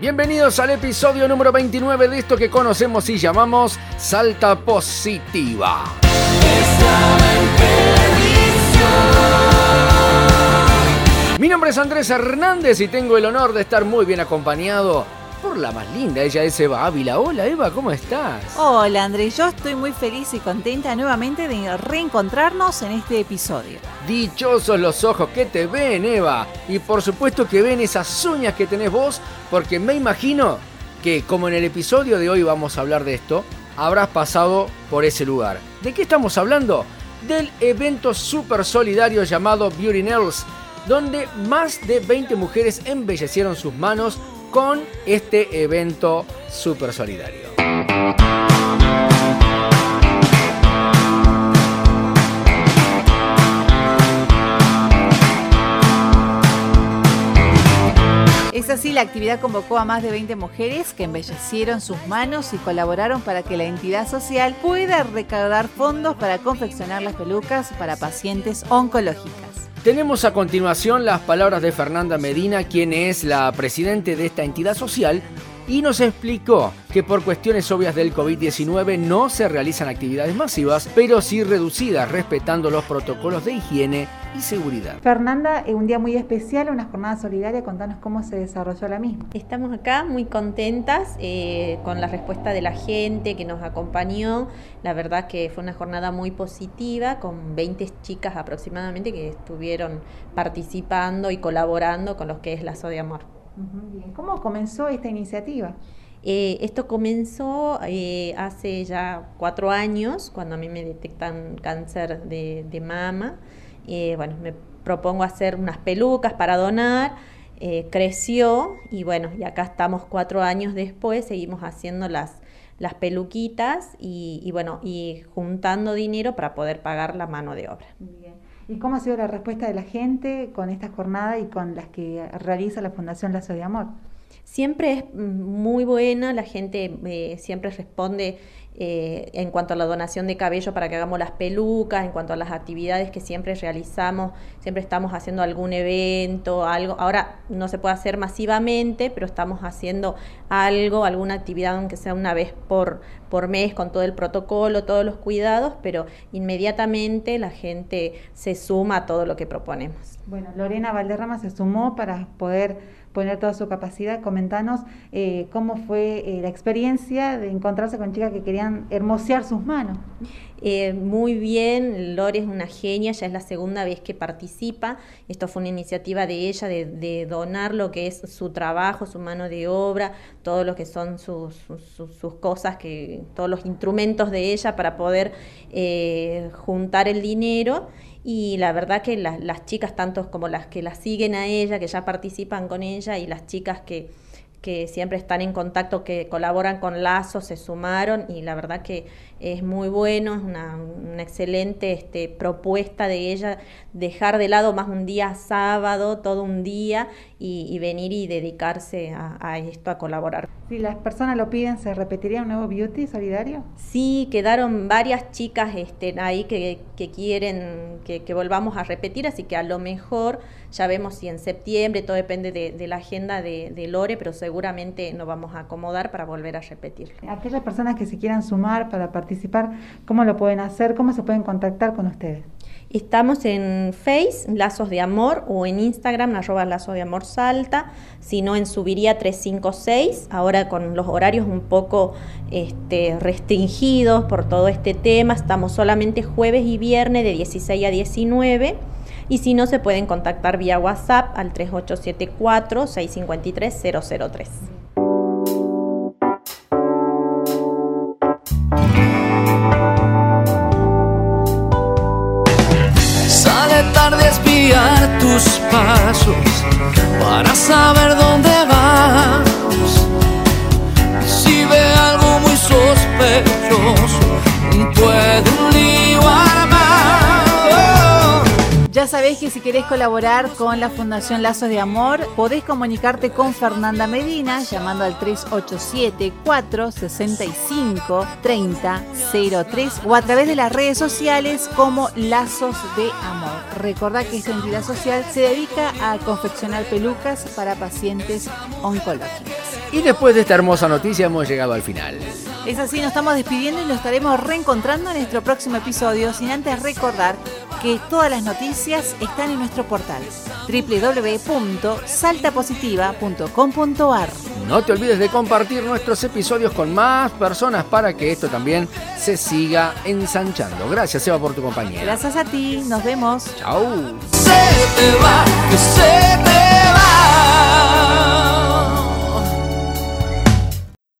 Bienvenidos al episodio número 29 de esto que conocemos y llamamos Salta Positiva. Mi nombre es Andrés Hernández y tengo el honor de estar muy bien acompañado por la más linda. Ella es Eva Ávila. Hola Eva, ¿cómo estás? Hola Andrés, yo estoy muy feliz y contenta nuevamente de reencontrarnos en este episodio. Dichosos los ojos que te ven, Eva. Y por supuesto que ven esas uñas que tenés vos, porque me imagino que como en el episodio de hoy vamos a hablar de esto, habrás pasado por ese lugar. ¿De qué estamos hablando? Del evento super solidario llamado Beauty Nails, donde más de 20 mujeres embellecieron sus manos con este evento super solidario. Es así, la actividad convocó a más de 20 mujeres que embellecieron sus manos y colaboraron para que la entidad social pueda recaudar fondos para confeccionar las pelucas para pacientes oncológicas. Tenemos a continuación las palabras de Fernanda Medina, quien es la presidente de esta entidad social, y nos explicó que por cuestiones obvias del COVID-19 no se realizan actividades masivas, pero sí reducidas, respetando los protocolos de higiene y seguridad. Fernanda, un día muy especial, una jornada solidaria, contanos cómo se desarrolló la misma. Estamos acá muy contentas eh, con la respuesta de la gente que nos acompañó. La verdad que fue una jornada muy positiva, con 20 chicas aproximadamente que estuvieron participando y colaborando con los que es Lazo de Amor. ¿Cómo comenzó esta iniciativa? Eh, esto comenzó eh, hace ya cuatro años, cuando a mí me detectan cáncer de, mama. Eh, bueno, me propongo hacer unas pelucas para donar, eh, creció y bueno, y acá estamos cuatro años después, seguimos haciendo las, las peluquitas y, bueno, y juntando dinero para poder pagar la mano de obra. ¿Y cómo ha sido la respuesta de la gente con esta jornada y con las que realiza la Fundación Lazo de Amor? Siempre es muy buena, la gente eh, siempre responde eh, en cuanto a la donación de cabello para que hagamos las pelucas, en cuanto a las actividades que siempre realizamos, siempre estamos haciendo algún evento, algo. Ahora no se puede hacer masivamente, pero estamos haciendo algo, alguna actividad, aunque sea una vez por, por mes, con todo el protocolo, todos los cuidados, pero inmediatamente la gente se suma a todo lo que proponemos. Bueno, Lorena Valderrama se sumó para poder poner toda su capacidad. Comentanos eh, cómo fue eh, la experiencia de encontrarse con chicas que querían hermosear sus manos. Eh, muy bien, Lore es una genia, ya es la segunda vez que participa. Esto fue una iniciativa de ella de, donar lo que es su trabajo, su mano de obra, todo lo que son sus, sus, cosas, que, todos los instrumentos de ella para poder juntar el dinero y la verdad que las chicas, tanto como las que la siguen a ella, que ya participan con ella, y las chicas que, que siempre están en contacto, que colaboran con Lazo, se sumaron y la verdad que es muy bueno, es una, excelente este, propuesta de ella, dejar de lado más un día sábado, todo un día y, venir y dedicarse a, esto, a colaborar. Si las personas lo piden, ¿se repetiría un nuevo beauty solidario? Sí, quedaron varias chicas este, ahí que, quieren que, volvamos a repetir, así que a lo mejor ya vemos si en septiembre, todo depende de, la agenda de, de Lore, pero seguramente nos vamos a acomodar para volver a repetirlo. Aquellas personas que se quieran sumar para participar ¿cómo lo pueden hacer? ¿Cómo se pueden contactar con ustedes? Estamos en Face, Lazos de Amor, o en Instagram, arroba Lazos de Amor Salta, si no en Subiría 356, ahora con los horarios un poco este, restringidos por todo este tema, estamos solamente jueves y viernes de 16 a 19, y si no se pueden contactar vía WhatsApp al 3874 653 003. tus pasos para saber dónde Ya sabéis que si querés colaborar con la Fundación Lazos de Amor, podés comunicarte con Fernanda Medina llamando al 387-465-3003 o a través de las redes sociales como Lazos de Amor. Recordá que esta entidad social se dedica a confeccionar pelucas para pacientes oncológicos. Y después de esta hermosa noticia hemos llegado al final. Es así, nos estamos despidiendo y nos estaremos reencontrando en nuestro próximo episodio, sin antes recordar que todas las noticias están en nuestro portal www.saltapositiva.com.ar. No te olvides de compartir nuestros episodios con más personas para que esto también se siga ensanchando. Gracias, Eva, por tu compañía. Gracias a ti, nos vemos. Chau. Se te va, que se te